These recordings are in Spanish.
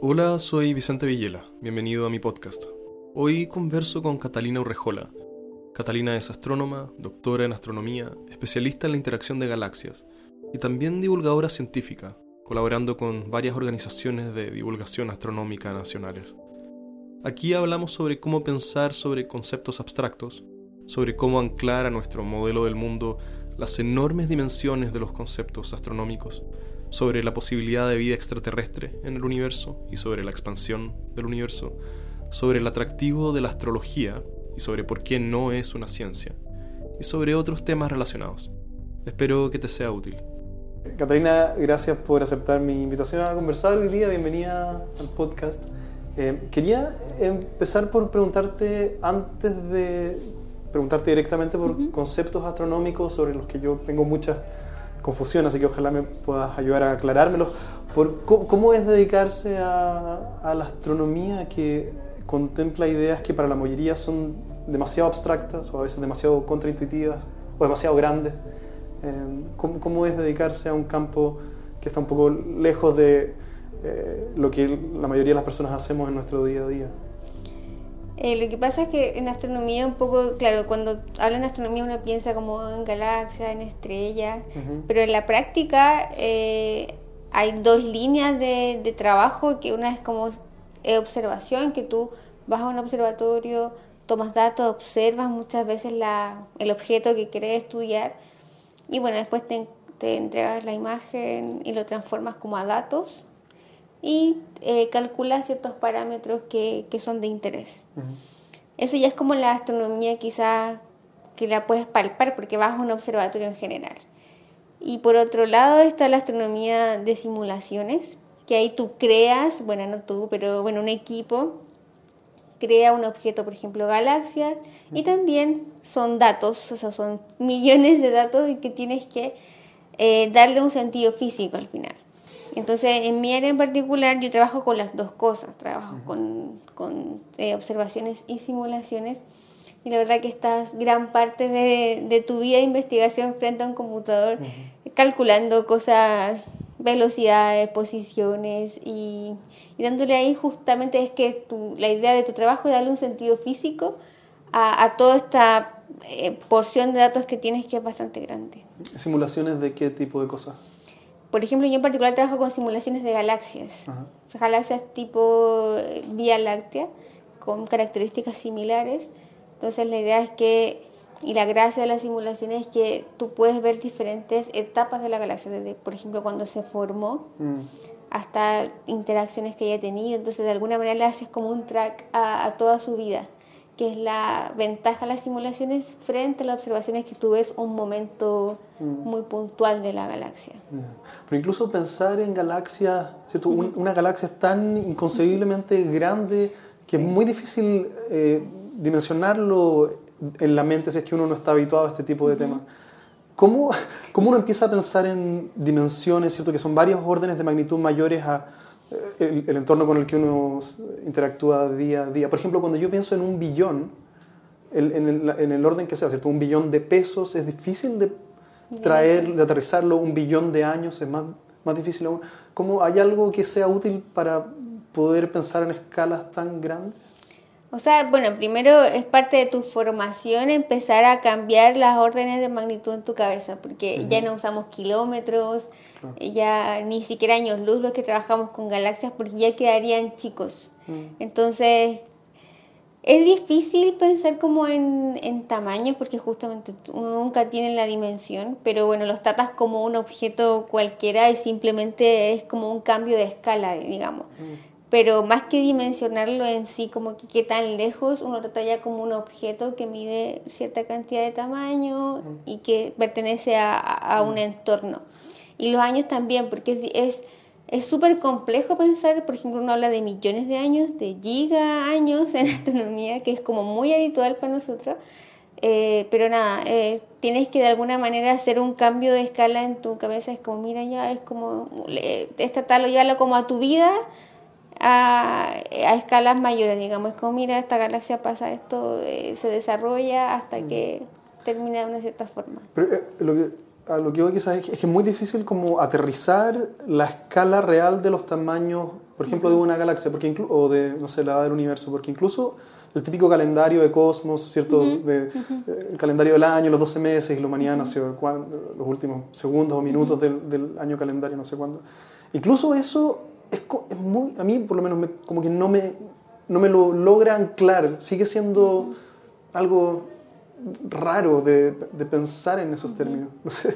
Hola, soy Vicente Villela. Bienvenido a mi podcast. Hoy converso con Catalina Urrejola. Catalina es astrónoma, doctora en astronomía, especialista en la interacción de galaxias y también divulgadora científica, colaborando con varias organizaciones de divulgación astronómica nacionales. Aquí hablamos sobre cómo pensar sobre conceptos abstractos, sobre cómo anclar a nuestro modelo del mundo las enormes dimensiones de los conceptos astronómicos, sobre la posibilidad de vida extraterrestre en el universo y sobre la expansión del universo, sobre el atractivo de la astrología y sobre por qué no es una ciencia, y sobre otros temas relacionados. Espero que te sea útil. Catalina, gracias por aceptar mi invitación a conversar hoy día. Bienvenida al podcast. Eh, quería empezar por preguntarte, antes de preguntarte directamente por conceptos astronómicos sobre los que yo tengo muchas confusión, así que ojalá me puedas ayudar a aclarármelo. Por cómo, es dedicarse a, la astronomía que contempla ideas que para la mayoría son demasiado abstractas o a veces demasiado contraintuitivas o demasiado grandes? Eh, ¿cómo, es dedicarse a un campo que está un poco lejos de eh, lo que la mayoría de las personas hacemos en nuestro día a día? Eh, lo que pasa es que en astronomía un poco, claro, cuando hablan de astronomía uno piensa como en galaxias, en estrellas, pero en la práctica eh, hay dos líneas de, de, trabajo, que una es como eh, observación, que tú vas a un observatorio, tomas datos, observas muchas veces la, el objeto que quieres estudiar y bueno, después te, te entregas la imagen y lo transformas como a datos y eh, calcula ciertos parámetros que, que son de interés. Eso ya es como la astronomía quizás que la puedes palpar porque vas a un observatorio en general. Y por otro lado está la astronomía de simulaciones, que ahí tú creas, bueno, no tú, pero bueno, un equipo crea un objeto, por ejemplo, galaxias, y también son datos, o sea, son millones de datos y que tienes que eh, darle un sentido físico al final. Entonces, en mi área en particular, yo trabajo con las dos cosas, trabajo con, con eh, observaciones y simulaciones. Y la verdad que estás gran parte de, de tu vida de investigación frente a un computador, calculando cosas, velocidades, posiciones y, y, dándole ahí justamente es que tu, la idea de tu trabajo es darle un sentido físico a, a toda esta eh, porción de datos que tienes que es bastante grande. ¿Simulaciones de qué tipo de cosas? Por ejemplo, yo en particular trabajo con simulaciones de galaxias. galaxias tipo eh, Vía Láctea, con características similares. Entonces la idea es que, y la gracia de las simulaciones es que tú puedes ver diferentes etapas de la galaxia, desde, por ejemplo, cuando se formó mm. hasta interacciones que haya tenido. Entonces de alguna manera le haces como un track a toda su vida que es la ventaja de las simulaciones frente a las observaciones que tú ves un momento mm. muy puntual de la galaxia. Pero incluso pensar en galaxias, ¿cierto? una galaxia tan inconcebiblemente grande que es muy difícil eh, dimensionarlo en la mente si es que uno no está habituado a este tipo de temas. ¿Cómo, ¿Cómo, uno empieza a pensar en dimensiones, ¿cierto? que son varios órdenes de magnitud mayores a el, entorno con el que uno interactúa día a día. Por ejemplo, cuando yo pienso en un billón, en, el, en, el, orden que sea, ¿cierto? Un billón de pesos es difícil de traer, de aterrizarlo, un billón de años es más, más difícil aún. ¿Cómo hay algo que sea útil para poder pensar en escalas tan grandes? O sea, bueno, primero es parte de tu formación empezar a cambiar las órdenes de magnitud en tu cabeza, porque ya no usamos kilómetros, ya ni siquiera años luz los que trabajamos con galaxias, porque ya quedarían chicos. Mm. Entonces, es difícil pensar como en, en tamaño, porque justamente uno nunca tiene la dimensión, pero bueno, los tratas como un objeto cualquiera y simplemente es como un cambio de escala, digamos. Mm pero más que dimensionarlo en sí, como que qué tan lejos, uno trata ya como un objeto que mide cierta cantidad de tamaño y que pertenece a, a un entorno. Y los años también, porque es es súper complejo pensar, por ejemplo, uno habla de millones de años, de giga años en astronomía, que es como muy habitual para nosotros, eh, pero nada, eh, tienes que de alguna manera hacer un cambio de escala en tu cabeza, es como, mira, ya es como, esta tal, o llévalo como a tu vida, a, a, escalas mayores, digamos, es como, mira, esta galaxia pasa esto, eh, se desarrolla hasta que termina de una cierta forma. Pero eh, lo que, a lo que voy quizás es que, es que es muy difícil como aterrizar la escala real de los tamaños por ejemplo, de una galaxia, porque o de, no sé, la edad del universo, porque incluso el típico calendario de Cosmos, ¿cierto? de, eh, el calendario del año, los 12 meses, y la humanidad nació los últimos segundos o minutos del, del, año calendario, no sé cuándo. Incluso eso es, es, muy, a mí por lo menos como que no me, no me lo logra anclar, sigue siendo algo raro de, de, pensar en esos términos. No sé.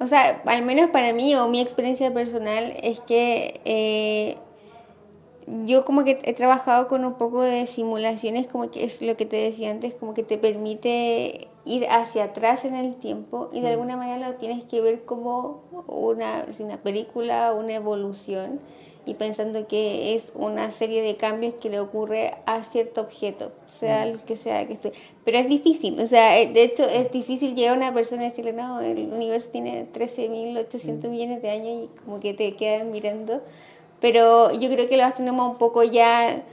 O sea, al menos para mí o mi experiencia personal es que eh, yo como que he trabajado con un poco de simulaciones, como que es lo que te decía antes, como que te permite ir hacia atrás en el tiempo y de mm. alguna manera lo tienes que ver como una, una película, una evolución y pensando que es una serie de cambios que le ocurre a cierto objeto, sea mm. el que sea que esté. Pero es difícil, o sea, eh, de hecho es difícil llegar a una persona y decirle, no, el universo tiene 13.800 mm. millones de años y como que te quedan mirando. Pero yo creo que lo astrónomos un poco ya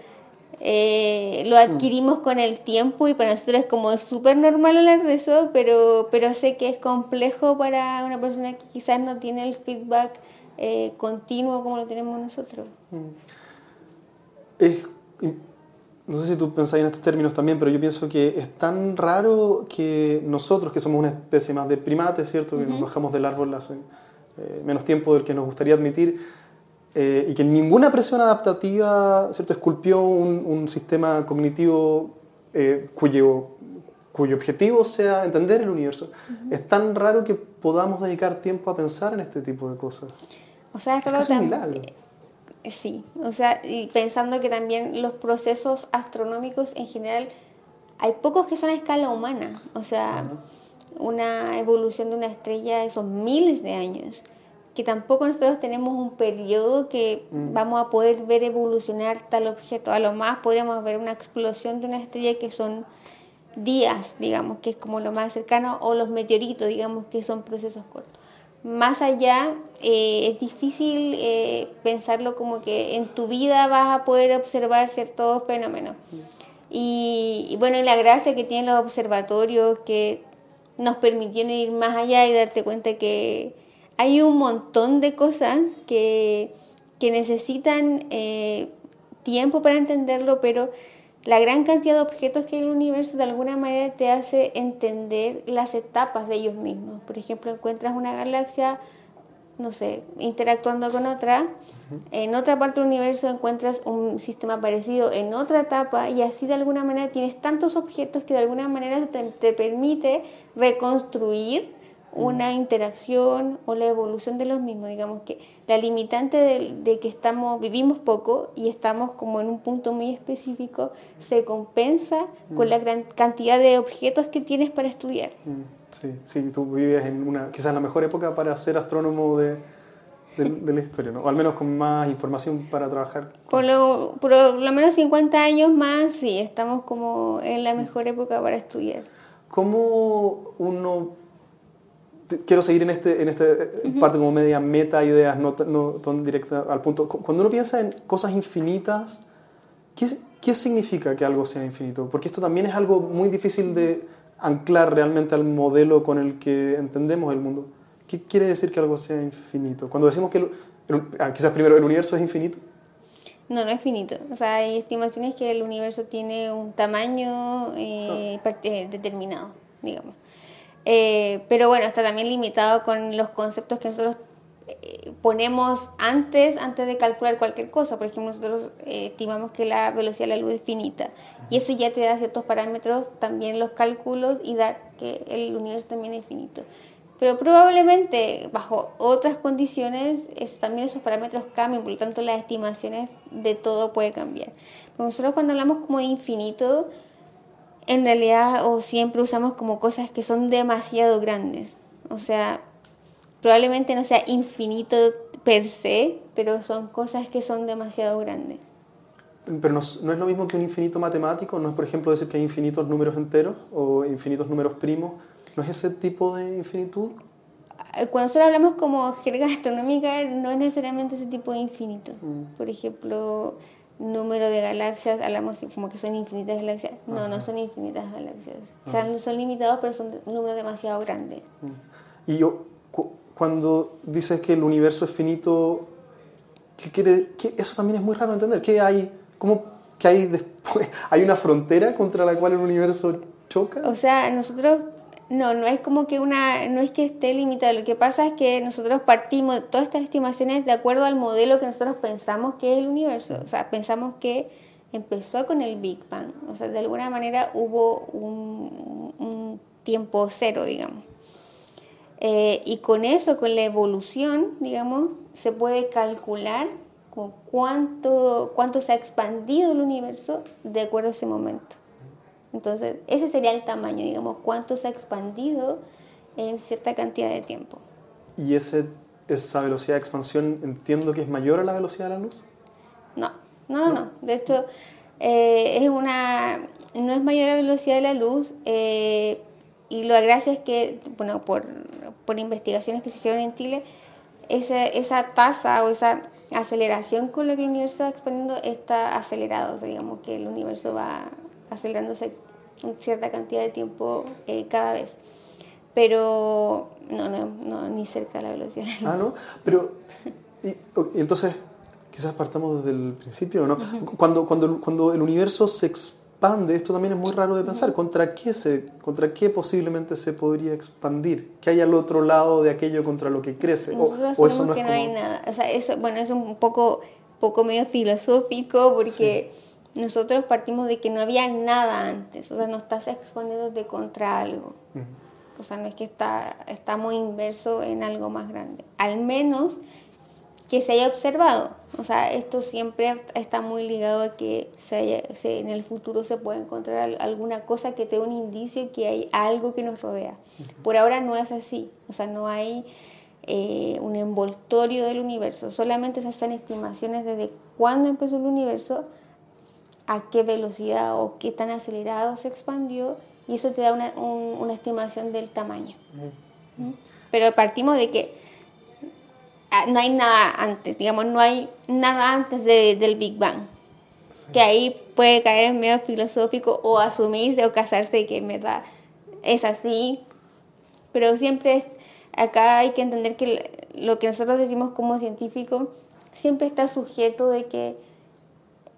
eh, lo mm. adquirimos con el tiempo y para nosotros es como súper normal hablar de eso, pero, pero sé que es complejo para una persona que quizás no tiene el feedback eh, continuo como lo tenemos nosotros. Mm. Es, no sé si tú pensáis en estos términos también, pero yo pienso que es tan raro que nosotros, que somos una especie más de primates, ¿cierto? Que nos bajamos del árbol hace eh, menos tiempo del que nos gustaría admitir, eh, y que ninguna presión adaptativa, ¿cierto? Esculpió un, un sistema cognitivo cuyo cuyo objetivo sea entender el universo. Es tan raro que podamos dedicar tiempo a pensar en este tipo de cosas. O sea, es, un milagro. Sí, o sea, y pensando que también los procesos astronómicos en general, hay pocos que son a escala humana, o sea, una evolución de una estrella son miles de años, que tampoco nosotros tenemos un periodo que mm. vamos a poder ver evolucionar tal objeto, a lo más podríamos ver una explosión de una estrella que son días, digamos, que es como lo más cercano, o los meteoritos, digamos, que son procesos cortos más allá eh, es difícil eh, pensarlo como que en tu vida vas a poder observar ciertos fenómenos. Y, bueno, la gracia que tienen los observatorios que nos permitieron ir más allá y darte cuenta que hay un montón de cosas que, que necesitan eh, tiempo para entenderlo, pero la gran cantidad de objetos que hay en el universo de alguna manera te hace entender las etapas de ellos mismos. Por ejemplo, encuentras una galaxia, no sé, interactuando con otra, en otra parte del universo encuentras un sistema parecido en otra etapa y así de alguna manera tienes tantos objetos que de alguna manera te, te permite reconstruir una interacción o la evolución de los mismos. Digamos que la limitante de, que estamos, vivimos poco y estamos como en un punto muy específico, se compensa con la gran cantidad de objetos que tienes para estudiar. Mm, sí, sí, tú vives en una, quizás la mejor época para ser astrónomo de, de, la historia, ¿no? O al menos con más información para trabajar. Por lo, por lo menos 50 años más, sí, estamos como en la mejor época para estudiar. ¿Cómo uno quiero seguir en este, en este eh, parte como media meta ideas, no, no tan directa al punto. Cuando uno piensa en cosas infinitas, ¿qué, ¿qué significa que algo sea infinito? Porque esto también es algo muy difícil de anclar realmente al modelo con el que entendemos el mundo. ¿Qué quiere decir que algo sea infinito? Cuando decimos que, ah, quizás primero, el universo es infinito. No, no es finito. O sea, hay estimaciones que el universo tiene un tamaño eh, ah. eh determinado, digamos. Eh, pero bueno, está también limitado con los conceptos que nosotros eh, ponemos antes, antes de calcular cualquier cosa. Por ejemplo, nosotros eh, estimamos que la velocidad de la luz es finita. Y eso ya te da ciertos parámetros, también los cálculos y dar que el universo también es finito. Pero probablemente bajo otras condiciones también esos parámetros cambian, por lo tanto las estimaciones de todo puede cambiar. nosotros cuando hablamos como de infinito, en realidad o siempre usamos como cosas que son demasiado grandes. O sea, probablemente no sea infinito per se, pero son cosas que son demasiado grandes. Pero no, no, es lo mismo que un infinito matemático, no es por ejemplo decir que hay infinitos números enteros o infinitos números primos, ¿no es ese tipo de infinitud? Cuando nosotros hablamos como jerga astronómica, no es necesariamente ese tipo de infinito. Mm. Por ejemplo, número de galaxias, hablamos como que son infinitas galaxias. No, no son infinitas galaxias. son, limitados, pero son números demasiado grandes. Mm. Y yo, cuando dices que el universo es finito, ¿Qué quiere, eso también es muy raro entender. ¿Qué hay, cómo, qué hay después? ¿Hay una frontera contra la cual el universo choca? O sea, nosotros no, no es como que una, no es que esté limitado. Lo que pasa es que nosotros partimos todas estas estimaciones de acuerdo al modelo que nosotros pensamos que es el universo. O sea, pensamos que empezó con el Big Bang. O sea, de alguna manera hubo un, tiempo cero, digamos. Eh, y con eso, con la evolución, digamos, se puede calcular cuánto, cuánto se ha expandido el universo de acuerdo a ese momento. Entonces, ese sería el tamaño, digamos, cuánto se ha expandido en cierta cantidad de tiempo. ¿Y ese, esa velocidad de expansión entiendo que es mayor a la velocidad de la luz? No, no, no. no. De hecho, eh, es una, no es mayor a la velocidad de la luz eh, y lo gracia es que, bueno, por, por, investigaciones que se hicieron en Chile, esa, esa tasa o esa aceleración con la que el universo va expandiendo está acelerado, o sea, digamos que el universo va acelerándose cierta cantidad de tiempo eh, cada vez. Pero no, no, no, ni cerca de la velocidad. Ah, ¿no? Pero, y, entonces, quizás partamos desde el principio, ¿no? cuando, cuando, cuando el universo se expande, esto también es muy raro de pensar, ¿contra qué, se, ¿contra qué posiblemente se podría expandir? ¿Qué hay al otro lado de aquello contra lo que crece? o, eso no que no hay nada. O sea, eso, bueno, es un poco, poco medio filosófico porque... Nosotros partimos de que no había nada antes, o sea, no estás expandiendo de contra algo. O sea, no es que está, está muy inverso en algo más grande. Al menos que se haya observado. O sea, esto siempre está muy ligado a que se en el futuro se puede encontrar alguna cosa que te dé un indicio que hay algo que nos rodea. Por ahora no es así. O sea, no hay eh, un envoltorio del universo. Solamente se hacen estimaciones desde cuándo empezó el universo, a qué velocidad o qué tan acelerado se expandió y eso te da una, una estimación del tamaño. ¿Mm? Pero partimos de que Ah, no hay nada antes, digamos, no hay nada antes del Big Bang. Que ahí puede caer en medio filosófico o asumirse o casarse que en verdad es así. Pero siempre acá hay que entender que lo que nosotros decimos como científicos siempre está sujeto de que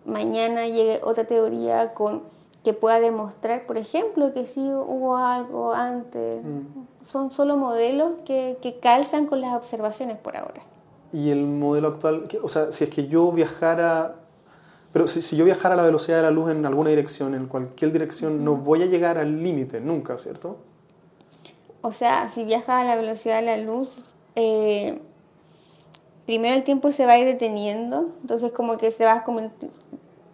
mañana llegue otra teoría con que pueda demostrar, por ejemplo, que sí hubo algo antes. Mm son solo modelos que, que, calzan con las observaciones por ahora. Y el modelo actual, o sea, si es que yo viajara, pero si, si yo viajara a la velocidad de la luz en alguna dirección, en cualquier dirección, no voy a llegar al límite nunca, ¿cierto? O sea, si viajas a la velocidad de la luz, eh, primero el tiempo se va a ir deteniendo, entonces como que se va a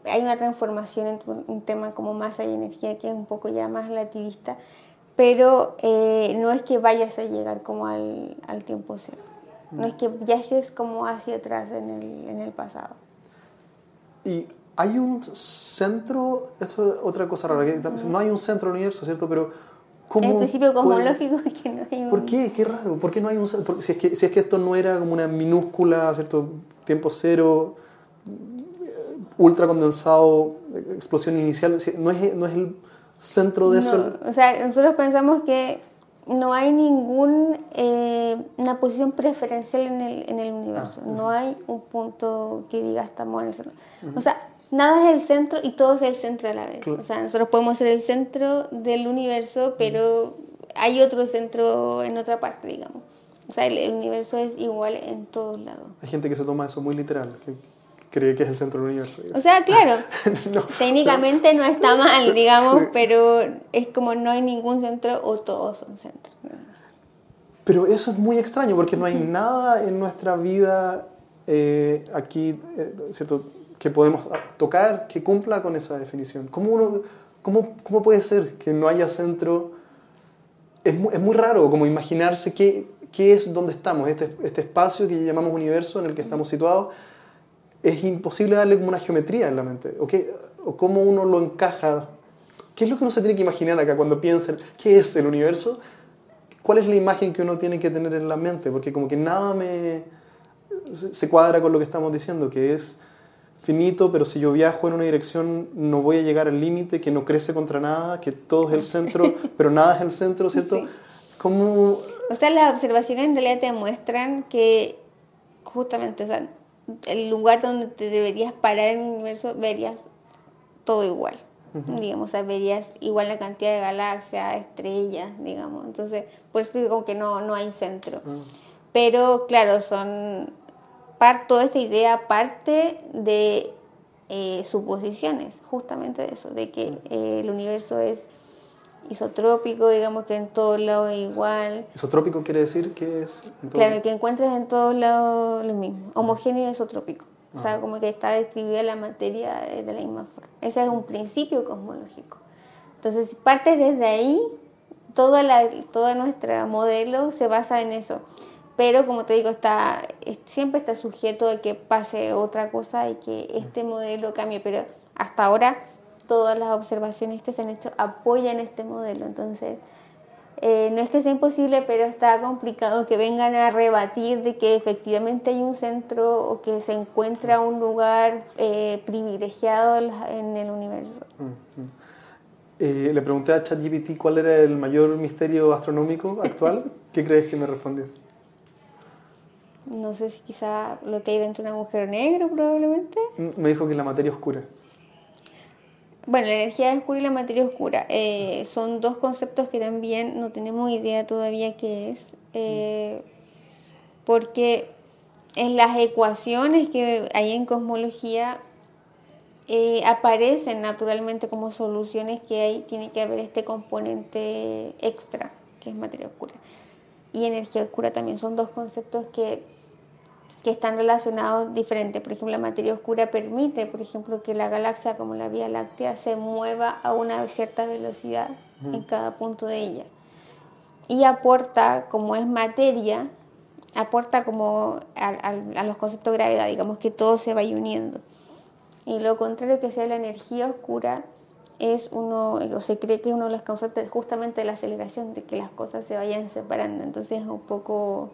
hay una transformación en un tema como masa y energía que es un poco ya más relativista pero eh, no es que vayas a llegar como al, al tiempo cero. No es que viajes como hacia atrás en el, en el pasado. Y hay un centro, esto es otra cosa rara, que no hay un centro del universo, ¿cierto? Pero ¿cómo En principio cosmológico es que no hay un... ¿Por qué? Qué raro, ¿por qué no hay un centro? Si es, que, si es que esto no era como una minúscula, ¿cierto? Tiempo cero, ultra condensado, explosión inicial, no es, no es el centro de eso? O sea, nosotros pensamos que no hay ninguna eh, una posición preferencial en el, en el universo. Ah, no hay un punto que diga estamos en el centro. O sea, nada es el centro y todo es el centro a la vez. O sea, nosotros podemos ser el centro del universo, pero hay otro centro en otra parte, digamos. O sea, el, universo es igual en todos lados. Hay gente que se toma eso muy literal, cree que es el centro del universo. O sea, claro, técnicamente no está mal, digamos, pero es como no hay ningún centro o todos son centros. Pero eso es muy extraño porque no hay nada en nuestra vida eh, aquí, eh, ¿cierto? Que podemos tocar que cumpla con esa definición. ¿Cómo, uno, cómo, cómo puede ser que no haya centro? Es muy, es muy raro como imaginarse qué, qué es donde estamos, este, este espacio que llamamos universo en el que estamos situados es imposible darle como una geometría en la mente. ¿O, qué, o cómo uno lo encaja. ¿Qué es lo que uno se tiene que imaginar acá cuando piensa qué es el universo? ¿Cuál es la imagen que uno tiene que tener en la mente? Porque como que nada me se cuadra con lo que estamos diciendo, que es finito, pero si yo viajo en una dirección no voy a llegar al límite, que no crece contra nada, que todo es el centro, pero nada es el centro, ¿cierto? Sí. ¿Cómo... O sea, las observaciones en realidad te muestran que justamente, o sea, el lugar donde te deberías parar en el universo, verías todo igual. Digamos, o sea, verías igual la cantidad de galaxias, estrellas, digamos. Entonces, por eso digo que no, no hay centro. Ah. Pero claro, son toda esta idea parte de eh, suposiciones, justamente de eso, de que eh, el universo es isotrópico, digamos que en todos lados es igual. ¿Isotrópico quiere decir que es...? claro, que encuentras en todos lados lo mismo, homogéneo y isotrópico. O sea, como que está distribuida la materia de la misma forma. Ese es un principio cosmológico. Entonces, si partes desde ahí, toda, la, todo nuestro modelo se basa en eso. Pero, como te digo, está, siempre está sujeto a que pase otra cosa y que este modelo cambie. Pero hasta ahora todas las observaciones que se han hecho apoyan este modelo. Entonces, eh, no es que sea imposible, pero está complicado que vengan a rebatir de que efectivamente hay un centro o que se encuentra un lugar eh, privilegiado en el universo. Eh, le pregunté a ChatGPT cuál era el mayor misterio astronómico actual. ¿Qué crees que me respondió? No sé si quizá lo que hay dentro de un agujero negro, probablemente. Me dijo que la materia oscura. Bueno, la energía oscura y la materia oscura eh, son dos conceptos que también no tenemos idea todavía qué es, eh, porque en las ecuaciones que hay en cosmología eh, aparecen naturalmente como soluciones que hay, tiene que haber este componente extra, que es materia oscura. Y energía oscura también son dos conceptos que que están relacionados diferentes. Por ejemplo, la materia oscura permite, por ejemplo, que la galaxia como la Vía Láctea se mueva a una cierta velocidad en cada punto de ella. Y aporta, como es materia, aporta como a, los conceptos de gravedad, digamos que todo se vaya uniendo. Y lo contrario que sea la energía oscura es uno, o se cree que es uno de los causantes justamente de la aceleración, de que las cosas se vayan separando. Entonces es un poco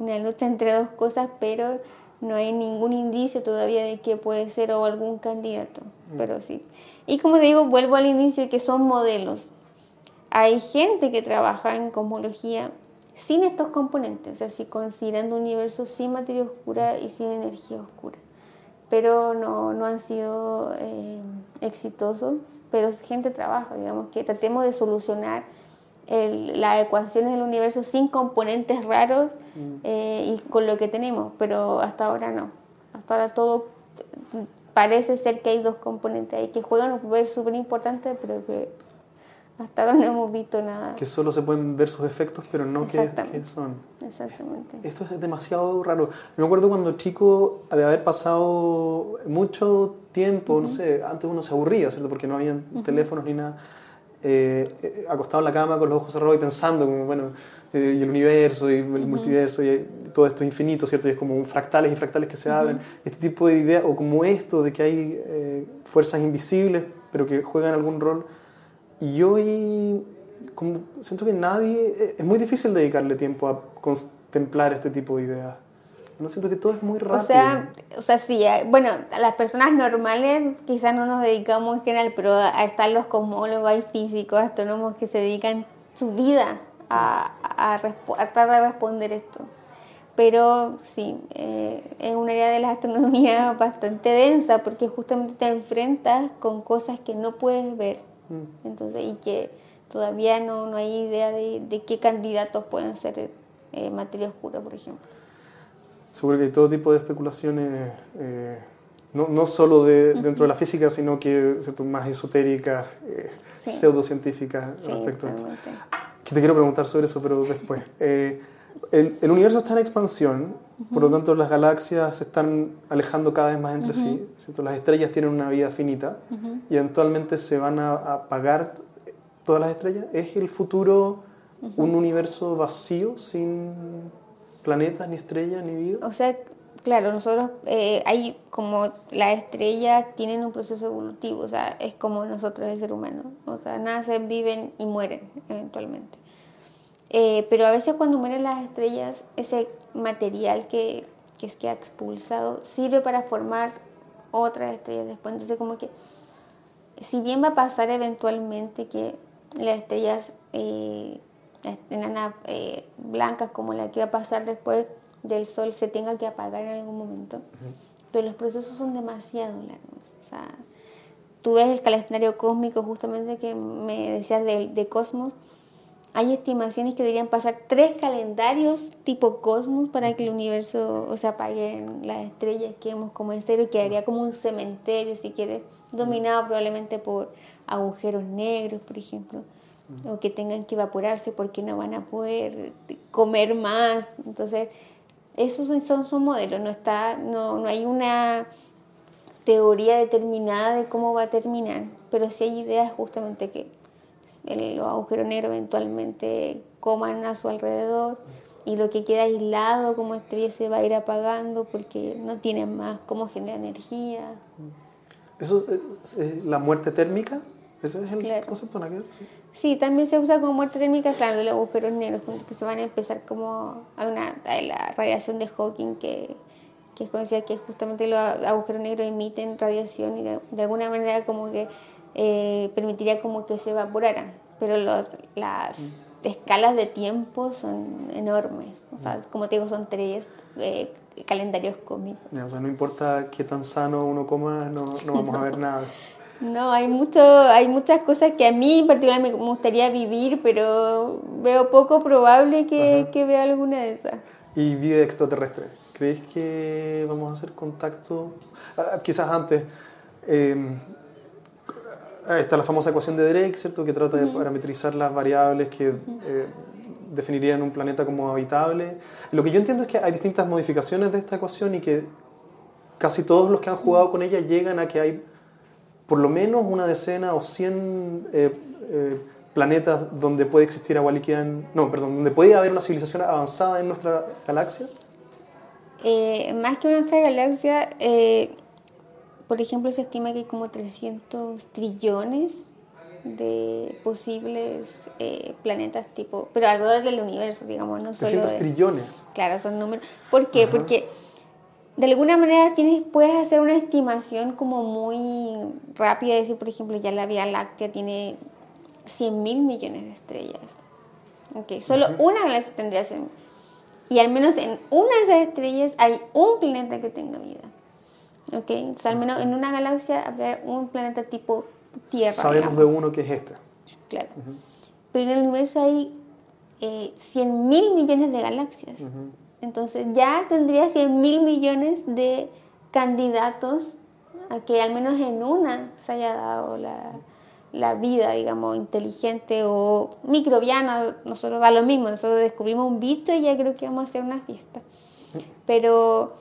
una lucha entre dos cosas, pero no hay ningún indicio todavía de que puede ser o algún candidato, mm. pero sí. Y como digo, vuelvo al inicio que son modelos. Hay gente que trabaja en cosmología sin estos componentes, si considerando un universo sin materia oscura y sin energía oscura, pero no, no han sido eh, exitosos, pero gente trabaja, digamos, que tratemos de solucionar las ecuaciones del universo sin componentes raros mm. eh, y con lo que tenemos, pero hasta ahora no. Hasta ahora todo parece ser que hay dos componentes ahí que juegan un papel súper importante, pero que hasta ahora no hemos visto nada. Que solo se pueden ver sus efectos, pero no qué, son. Exactamente. Esto es demasiado raro. Me acuerdo cuando chico, de haber pasado mucho tiempo, no sé, antes uno se aburría, ¿cierto? Porque no había teléfonos ni nada eh, eh, acostado en la cama con los ojos cerrados y pensando como, bueno, eh, y el universo y el multiverso y todo esto es infinito, ¿cierto? Y es como fractales y fractales que se abren. Este tipo de ideas, o como esto de que hay fuerzas invisibles, pero que juegan algún rol. Y hoy como, siento que nadie, es muy difícil dedicarle tiempo a contemplar este tipo de ideas. No siento que todo es muy rápido. O sea, o sea sí, eh, bueno, las personas normales quizás no nos dedicamos en general, pero están los cosmólogos, hay físicos, astrónomos que se dedican su vida a, a, tratar de responder esto. Pero sí, eh, es un área de la astronomía bastante densa porque justamente te enfrentas con cosas que no puedes ver. Mm. Entonces, y que todavía no, no hay idea de, de qué candidatos pueden ser eh, materia oscura, por ejemplo seguro que hay todo tipo de especulaciones, eh, no, no, solo de, dentro de la física, sino que ¿cierto? más esotéricas, eh, pseudocientíficas respecto a esto. Que te quiero preguntar sobre eso, pero después. Eh, el, el, universo está en expansión, por lo tanto las galaxias se están alejando cada vez más entre sí, ¿cierto? las estrellas tienen una vida finita y eventualmente se van a apagar todas las estrellas. ¿Es el futuro un universo vacío sin planetas, ni estrellas, ni vida? O sea, claro, nosotros, eh, hay como las estrellas tienen un proceso evolutivo, o sea, es como nosotros el ser humano, o sea, nacen, viven y mueren eventualmente. Eh, pero a veces cuando mueren las estrellas, ese material que, que es que ha expulsado sirve para formar otras estrellas después. Entonces como que, si bien va a pasar eventualmente que las estrellas eh, enanas eh, blancas como la que va a pasar después del Sol se tenga que apagar en algún momento, pero los procesos son demasiado largos. O sea, tú ves el calendario cósmico justamente que me decías de, de Cosmos, hay estimaciones que deberían pasar tres calendarios tipo cosmos para que el universo o se apaguen las estrellas que vemos como en cero y quedaría como un cementerio si quiere dominado probablemente por agujeros negros por ejemplo o que tengan que evaporarse porque no van a poder comer más entonces esos son, son, modelos no está no, no hay una teoría determinada de cómo va a terminar pero sí hay ideas justamente que los agujeros negros eventualmente coman a su alrededor y lo que queda aislado como estrella se va a ir apagando porque no tiene más cómo generar energía. ¿Eso es, la muerte térmica? ¿Ese es el concepto? ¿no? ¿Sí? sí, también se usa como muerte térmica, claro, de los agujeros negros, que se van a empezar como a, una, la radiación de Hawking que, que es conocida que justamente los agujeros negros emiten radiación y de alguna manera como que eh, permitiría como que se evaporaran, pero los, las escalas de tiempo son enormes, o sea, como te digo, son tres eh, calendarios cómicos. o sea, no importa qué tan sano uno coma, no, no vamos a ver nada. No, hay, mucho, hay muchas cosas que a mí en particular me gustaría vivir, pero veo poco probable que, que vea alguna de esas. ¿Y vida extraterrestre? ¿Crees que vamos a hacer contacto? Ah, quizás antes, eh, está la famosa ecuación de Drake, ¿cierto? Que trata de parametrizar las variables que eh, definirían un planeta como habitable. Lo que yo entiendo es que hay distintas modificaciones de esta ecuación y que casi todos los que han jugado con ella llegan a que hay por lo menos una decena o 100 eh, eh, planetas donde puede existir agua líquida, no, perdón, donde puede haber una civilización avanzada en nuestra galaxia. más que nuestra galaxia, por ejemplo, se estima que hay como 300 trillones de posibles eh, planetas tipo, pero alrededor del universo, digamos, no solo 300 trillones. Claro, son números. ¿Por qué? Porque de alguna manera tienes, puedes hacer una estimación como muy rápida, decir, por ejemplo, ya la Vía Láctea tiene 100 mil millones de estrellas. Okay, solo una galaxia tendría 100 Y al menos en una de esas estrellas hay un planeta que tenga vida. ¿ok? al menos en una galaxia habrá un planeta tipo Tierra. Sabemos de uno que es este. Claro. Pero en el universo hay eh, 100 mil millones de galaxias. Entonces ya tendría 100 mil millones de candidatos a que al menos en una se haya dado la, la vida, digamos, inteligente o microbiana. Nosotros da lo mismo, nosotros descubrimos un bicho y ya creo que vamos a hacer una fiesta. Pero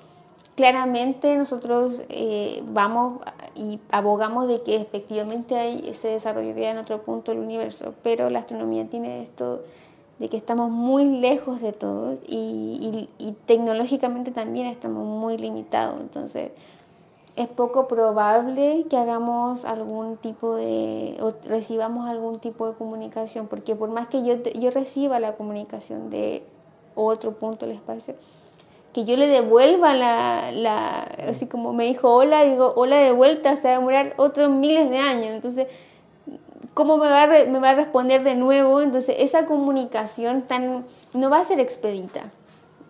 claramente nosotros eh, vamos y abogamos de que efectivamente hay, se desarrollaría en otro punto del universo, pero la astronomía tiene esto de que estamos muy lejos de todo y, tecnológicamente también estamos muy limitados, entonces es poco probable que hagamos algún tipo de, o recibamos algún tipo de comunicación, porque por más que yo, yo reciba la comunicación de otro punto del espacio, que yo le devuelva la, la, así como me dijo hola, digo hola de vuelta, se va a demorar otros miles de años. Entonces, ¿cómo me va, a me va a responder de nuevo? Entonces, esa comunicación tan, no va a ser expedita.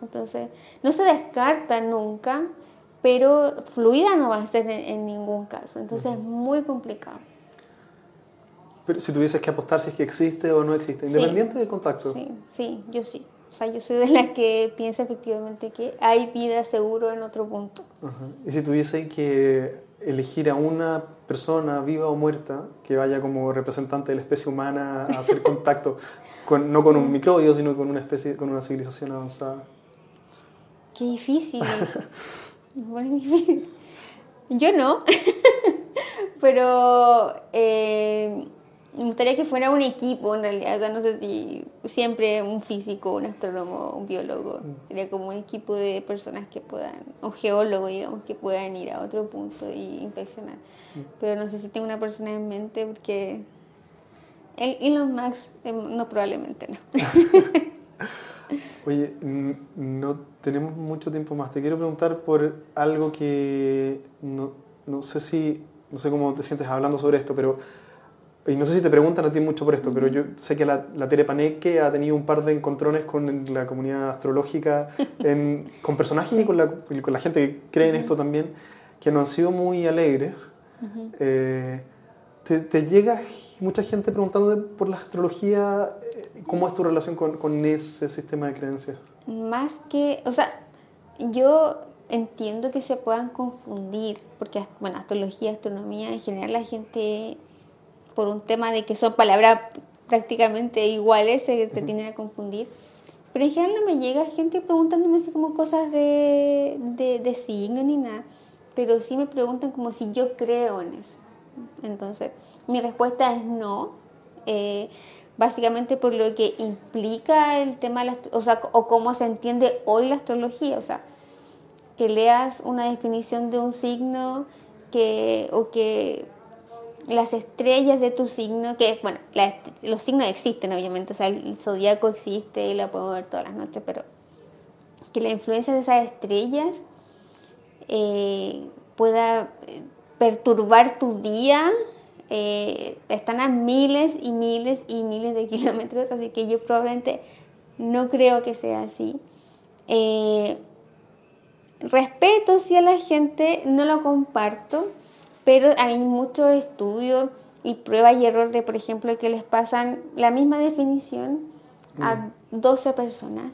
Entonces, no se descarta nunca, pero fluida no va a ser en, ningún caso. Entonces, es muy complicado. Pero si tuvieses que apostar si es que existe o no existe, independiente del contacto. Sí, sí, yo sí. O sea, yo soy de las que piensa efectivamente que hay vida seguro en otro punto. Y si tuviese que elegir a una persona viva o muerta que vaya como representante de la especie humana a hacer contacto, con, no con un microbio, sino con una especie, con una civilización avanzada. Qué difícil. Muy difícil. Yo no, pero eh, me gustaría que fuera un equipo en realidad, o sea, no sé si siempre un físico, un astrónomo, un biólogo, mm. sería como un equipo de personas que puedan, o geólogo, digamos, que puedan ir a otro punto y inspeccionar. Mm. Pero no sé si tengo una persona en mente porque el Elon Musk, em, no, probablemente no. Oye, no tenemos mucho tiempo más. Te quiero preguntar por algo que no, no sé si, no sé cómo te sientes hablando sobre esto, pero y no sé si te preguntan a ti mucho por esto, pero yo sé que la, la Tere Paneque ha tenido un par de encontrones con la comunidad astrológica, con personajes y con la, con la, gente que cree en esto también, que no han sido muy alegres. Eh, te, te, llega mucha gente preguntando por la astrología, eh, ¿cómo es tu relación con, con ese sistema de creencias? Más que, o sea, yo entiendo que se puedan confundir, porque, bueno, astrología, astronomía, en general la gente por un tema de que son palabras prácticamente iguales, se, se tienden a confundir. Pero en general no me llega gente preguntándome así como cosas de, de, de signo ni nada, pero sí me preguntan como si yo creo en eso. Entonces, mi respuesta es no, eh, básicamente por lo que implica el tema, de la, o sea, o cómo se entiende hoy la astrología, o sea, que leas una definición de un signo que, o que las estrellas de tu signo, que bueno, los signos existen obviamente, o sea, el zodiaco existe y lo podemos ver todas las noches, pero que la influencia de esas estrellas eh, pueda eh, perturbar tu día, eh, están a miles y miles y miles de kilómetros, así que yo probablemente no creo que sea así. respeto si a la gente, no lo comparto pero hay muchos estudios y prueba y error de, por ejemplo, que les pasan la misma definición a 12 mm. personas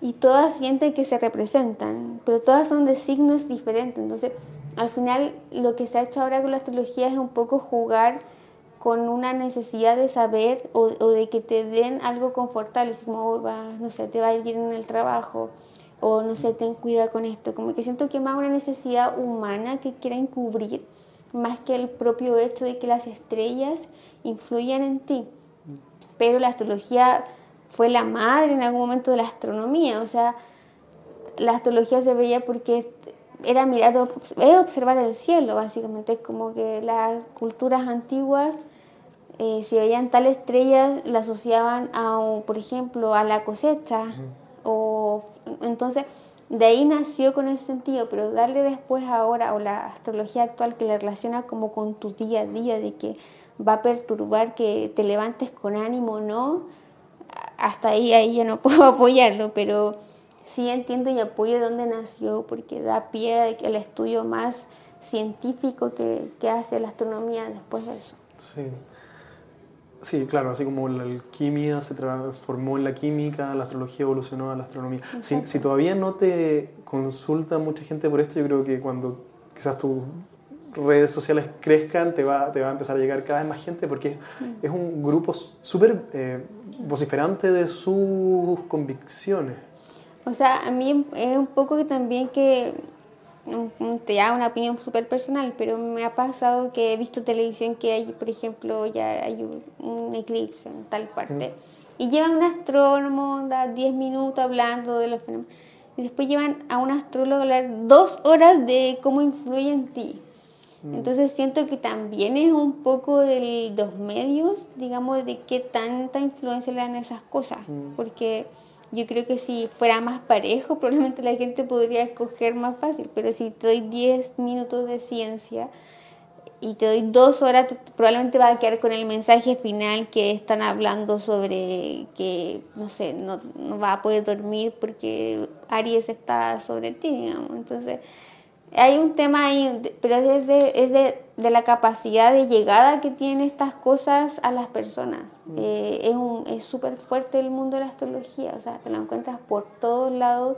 y todas sienten que se representan, pero todas son de signos diferentes. Entonces, al final, lo que se ha hecho ahora con la astrología es un poco jugar con una necesidad de saber o, de que te den algo confortable, así como, no sé, te va a ir bien en el trabajo, o no sé, ten cuidado con esto. Como que siento que es más una necesidad humana que quieren cubrir más que el propio hecho de que las estrellas influyan en ti. Pero la astrología fue la madre en algún momento de la astronomía, o sea, la astrología se veía porque era mirar, era observar el cielo, básicamente, es como que las culturas antiguas, eh, si veían tal estrella, la asociaban a, por ejemplo, a la cosecha, o entonces de ahí nació con ese sentido, pero darle después ahora, o la astrología actual que le relaciona como con tu día a día, de que va a perturbar que te levantes con ánimo o no, hasta ahí, ahí yo no puedo apoyarlo, pero sí entiendo y apoyo de dónde nació, porque da pie al estudio más científico que, que hace la astronomía después de eso. Sí. Sí, claro, así como la alquimia se transformó en la química, la astrología evolucionó a la astronomía. Si, si, todavía no te consulta mucha gente por esto, yo creo que cuando quizás tus redes sociales crezcan, te va, te va a empezar a llegar cada vez más gente porque mm. es un grupo súper eh, vociferante de sus convicciones. O sea, a mí es un poco que también que te da una opinión súper personal, pero me ha pasado que he visto televisión que hay, por ejemplo, ya hay un, eclipse en tal parte. Y llevan un astrónomo, da 10 minutos hablando de los fenómenos. Y después llevan a un astrólogo a hablar dos horas de cómo influye en ti. Mm. Entonces siento que también es un poco de los medios, digamos, de qué tanta influencia le dan esas cosas. Mm. Porque yo creo que si fuera más parejo, probablemente la gente podría escoger más fácil, pero si te doy 10 minutos de ciencia y te doy dos horas, probablemente vas a quedar con el mensaje final que están hablando sobre que, no sé, no, no vas a poder dormir porque Aries está sobre ti, digamos. Entonces, hay un tema ahí, pero es, de, es de, de, la capacidad de llegada que tienen estas cosas a las personas. Mm. Eh, es súper fuerte el mundo de la astrología, o sea, te lo encuentras por todos lados.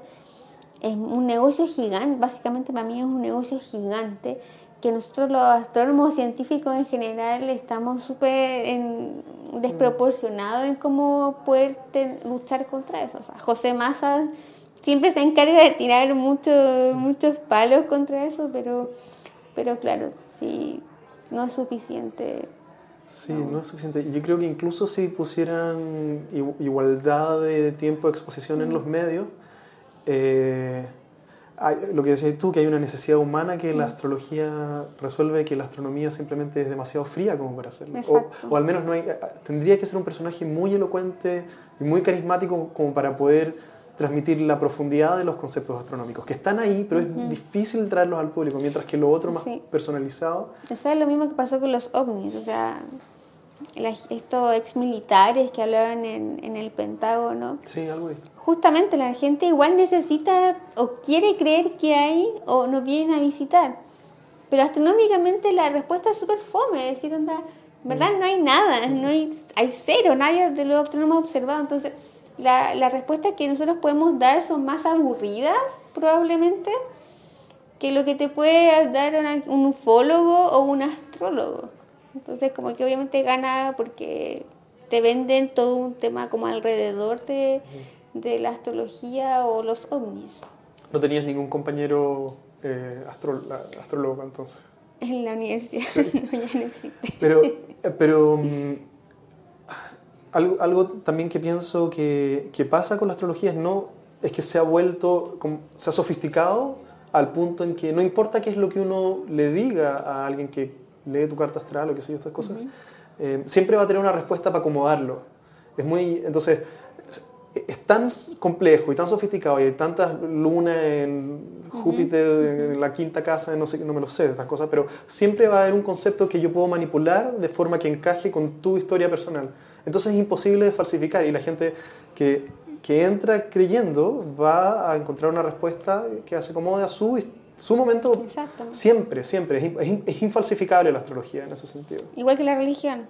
Es un negocio gigante, básicamente para mí es un negocio gigante que nosotros los astrónomos científicos en general estamos súper desproporcionados en cómo poder luchar contra eso. O sea, José Massa siempre se encarga de tirar muchos muchos palos contra eso, pero, pero claro, sí, no es suficiente. Sí, no. es suficiente. Yo creo que incluso si pusieran igualdad de tiempo de exposición en los medios, eh, lo que decías tú, que hay una necesidad humana que la astrología resuelve, que la astronomía simplemente es demasiado fría como para hacerlo. O, o, al menos no hay, tendría que ser un personaje muy elocuente y muy carismático como para poder transmitir la profundidad de los conceptos astronómicos, que están ahí, pero es difícil traerlos al público, mientras que lo otro más personalizado... Eso es lo mismo que pasó con los ovnis, o sea, estos ex militares que hablaban en, en el Pentágono. Sí, algo de Justamente la gente igual necesita o quiere creer que hay o nos vienen a visitar. Pero astronómicamente la respuesta es súper fome, es decir, onda, ¿verdad? No hay nada, no hay, hay cero, nadie de los astrónomos ha observado. Entonces, la, la respuesta que nosotros podemos dar son más aburridas, probablemente, que lo que te puede dar un ufólogo o un astrólogo. Entonces, como que obviamente gana porque te venden todo un tema como alrededor de, de la astrología o los ovnis. ¿No tenías ningún compañero eh, astrólogo entonces? En la universidad no, ya no existe. Pero, eh, pero mm, algo, algo, también que pienso que, que, pasa con la astrología es, no, es que se ha vuelto, se ha sofisticado al punto en que no importa qué es lo que uno le diga a alguien que lee tu carta astral o qué sé yo, estas cosas, eh, siempre va a tener una respuesta para acomodarlo. Es muy, entonces, es tan complejo y tan sofisticado y hay tantas lunas en Júpiter, en la quinta casa, no sé, no me lo sé, estas cosas, pero siempre va a haber un concepto que yo puedo manipular de forma que encaje con tu historia personal. Entonces es imposible de falsificar y la gente que, que entra creyendo va a encontrar una respuesta que se acomode a su su momento siempre, siempre. Es, es, infalsificable la astrología en ese sentido. Igual que la religión.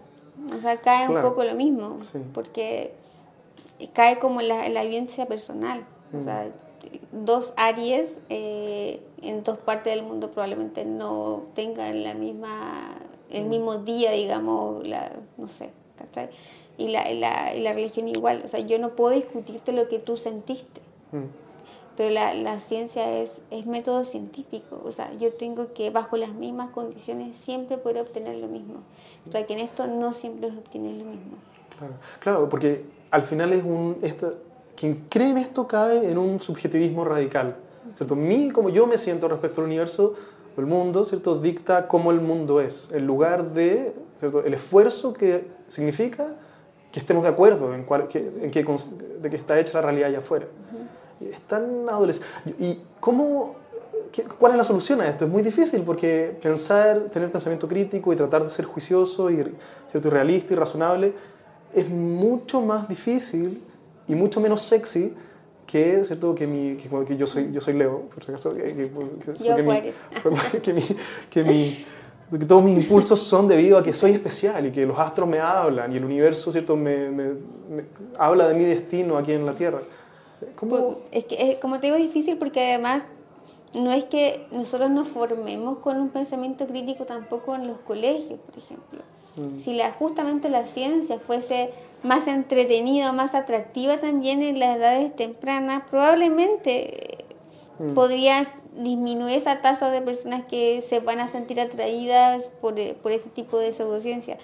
O sea, cae un poco lo mismo. Porque cae como la, la vivencia personal. O sea, mm. dos Aries eh, en dos partes del mundo probablemente no tengan la misma, el mm. mismo día, digamos, la, no sé, ¿cachai? Y la, la, y la religión igual. O sea, yo no puedo discutirte lo que tú sentiste. Mm pero la, la ciencia es, es, método científico, o sea, yo tengo que bajo las mismas condiciones siempre poder obtener lo mismo, o sea, que en esto no siempre obtienes lo mismo. Claro, claro porque al final es un... Esto, quien cree en esto cae en un subjetivismo radical, ¿cierto? Mí, como yo me siento respecto al universo, el mundo, ¿cierto? Dicta cómo el mundo es, en lugar de, ¿cierto? El esfuerzo que significa que estemos de acuerdo en, cual, que, en que, de que está hecha la realidad allá afuera están adolescentes. ¿Y cómo, cuál es la solución a esto? Es muy difícil porque pensar, tener pensamiento crítico y tratar de ser juicioso y, ¿cierto? realista y razonable es mucho más difícil y mucho menos sexy que, ¿cierto? que, mi, que, yo, soy, yo soy Leo, por si acaso, que, que, que, mi, que, mi, que todos mis impulsos son debido a que soy especial y que los astros me hablan y el universo ¿cierto? Me, me, me habla de mi destino aquí en la Tierra. ¿Cómo? Es que, como te digo, es difícil porque además no es que nosotros nos formemos con un pensamiento crítico tampoco en los colegios, por ejemplo. Mm. Si la, justamente la ciencia fuese más entretenida, más atractiva también en las edades tempranas, probablemente mm. podría disminuir esa tasa de personas que se van a sentir atraídas por, por este tipo de pseudociencia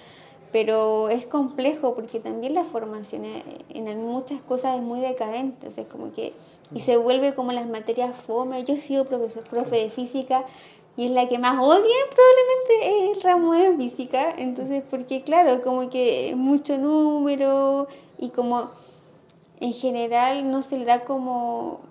pero es complejo porque también la formación eh, en muchas cosas es muy decadente, o como que y se vuelve como las materias fome. Yo he sido profesor, profe de física y es la que más odian probablemente el ramo de física, entonces porque claro, como que mucho número y como en general no se le da como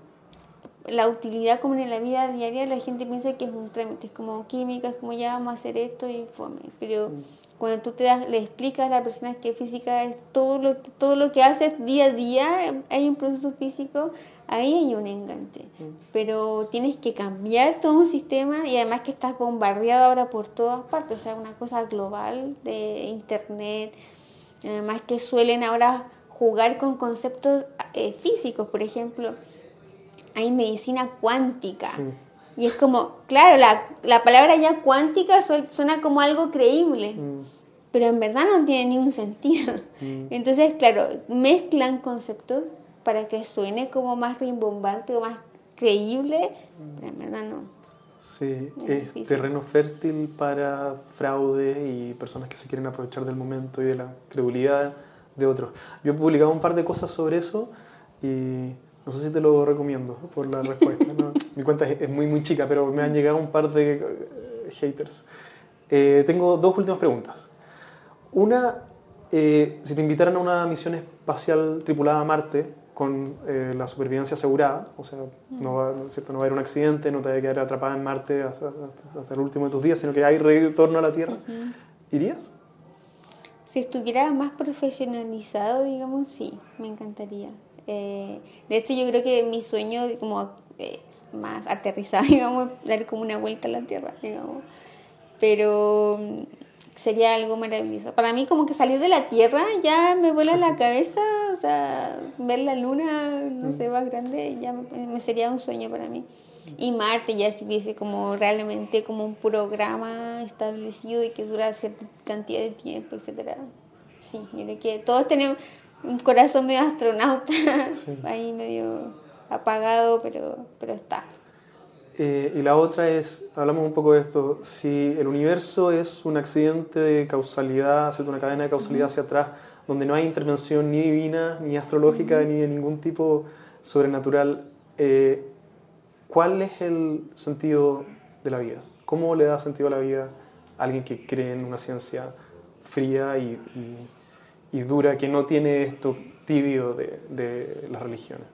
la utilidad como en la vida diaria, la gente piensa que es un trámite, es como química, es como ya vamos a hacer esto y fome, pero mm cuando tú te das, le explicas a la persona que física es todo lo, todo lo que haces día a día, hay un proceso físico, ahí hay un enganche. Mm. Pero tienes que cambiar todo un sistema y además que estás bombardeado ahora por todas partes, o sea, una cosa global de internet, además que suelen ahora jugar con conceptos eh, físicos, por ejemplo, hay medicina cuántica. Y es como, claro, la, la palabra ya cuántica suena como algo creíble, mm. pero en verdad no tiene ningún sentido. Mm. Entonces, claro, mezclan conceptos para que suene como más rimbombante o más creíble, pero en verdad no. Sí, es, terreno fértil para fraude y personas que se quieren aprovechar del momento y de la credulidad de otros. Yo he publicado un par de cosas sobre eso y no sé si te lo recomiendo por la respuesta. Mi cuenta es, muy, muy chica, pero me han llegado un par de eh, haters. Eh, tengo dos últimas preguntas. Una, eh, si te invitaran a una misión espacial tripulada a Marte con la supervivencia asegurada, o sea, no va, ¿cierto? no va a haber un accidente, no te va a quedar atrapada en Marte hasta, el último de tus días, sino que hay retorno a la Tierra, ¿irías? si estuviera más profesionalizado, digamos, sí, me encantaría. Eh, de hecho, yo creo que mi sueño, como eh, más aterrizado, digamos, dar como una vuelta a la Tierra, digamos. Pero mm, sería algo maravilloso. Para mí como que salir de la Tierra ya me vuela la cabeza, o sea, ver la luna, no sé, mm. más grande, ya me, sería un sueño para mí. Y Marte ya si hubiese como realmente como un programa establecido y que dura cierta cantidad de tiempo, etcétera. Sí, yo creo que todos tenemos un corazón medio astronauta, ahí medio apagado, pero, pero está. Eh, y la otra es, hablamos un poco de esto, si el universo es un accidente de causalidad, una cadena de causalidad hacia atrás, donde no hay intervención ni divina, ni astrológica, ni de ningún tipo sobrenatural, eh, ¿cuál es el sentido de la vida? ¿Cómo le da sentido a la vida a alguien que cree en una ciencia fría y, y, dura, que no tiene esto tibio de, de las religiones?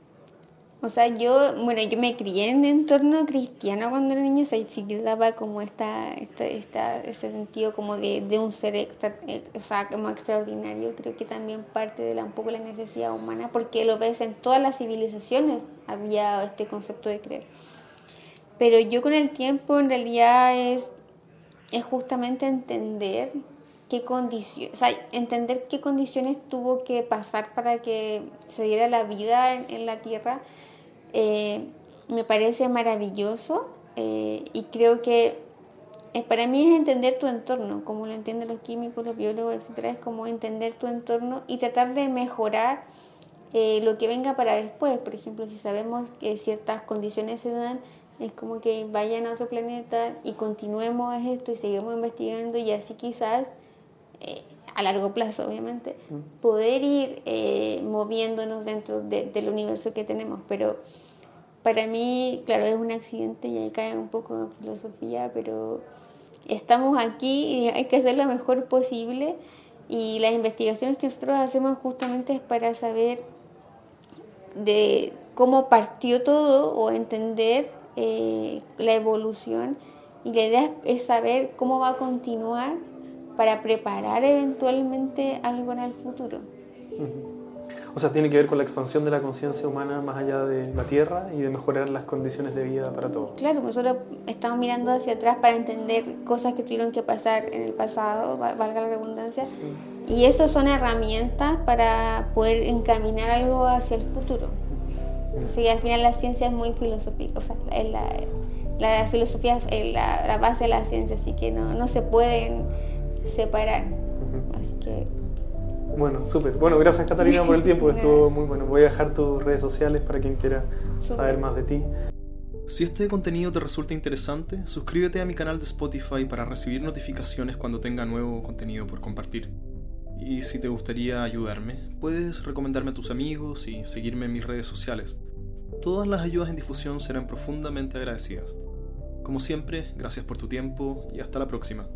O sea, yo, bueno, yo me crié en entorno cristiano cuando era niña, o sea, sí que daba como esta, esta, esta, ese sentido como de, de un ser extra, o sea, como extraordinario, creo que también parte de la, un poco la necesidad humana, porque lo ves en todas las civilizaciones, había este concepto de creer. Pero yo con el tiempo en realidad es, es justamente entender qué condiciones, o sea, entender qué condiciones tuvo que pasar para que se diera la vida en, la Tierra eh, me parece maravilloso eh, y creo que eh, para mí es entender tu entorno, como lo entienden los químicos, los biólogos, etcétera, es como entender tu entorno y tratar de mejorar lo que venga para después. Por ejemplo, si sabemos que ciertas condiciones se dan, es como que vayan a otro planeta y continuemos esto y seguimos investigando y así quizás a largo plazo, obviamente, mm. poder ir moviéndonos dentro del universo que tenemos. Pero para mí, claro, es un accidente y ahí cae un poco en filosofía, pero estamos aquí y hay que hacer lo mejor posible y las investigaciones que nosotros hacemos justamente es para saber de cómo partió todo o entender eh, la evolución y la idea es saber cómo va a continuar para preparar eventualmente algo en el futuro. O sea, tiene que ver con la expansión de la conciencia humana más allá de la Tierra y de mejorar las condiciones de vida para todos. Claro, nosotros estamos mirando hacia atrás para entender cosas que tuvieron que pasar en el pasado, valga la redundancia, y eso son herramientas para poder encaminar algo hacia el futuro. Así al final la ciencia es muy filosófica, o sea, la, la filosofía es la, la, base de la ciencia, así que no, no se pueden separar. Así que bueno, súper. Bueno, gracias Catalina por el tiempo, estuvo muy bueno. Voy a dejar tus redes sociales para quien quiera saber más de ti. Si este contenido te resulta interesante, suscríbete a mi canal de Spotify para recibir notificaciones cuando tenga nuevo contenido por compartir. Y si te gustaría ayudarme, puedes recomendarme a tus amigos y seguirme en mis redes sociales. Todas las ayudas en difusión serán profundamente agradecidas. Como siempre, gracias por tu tiempo y hasta la próxima.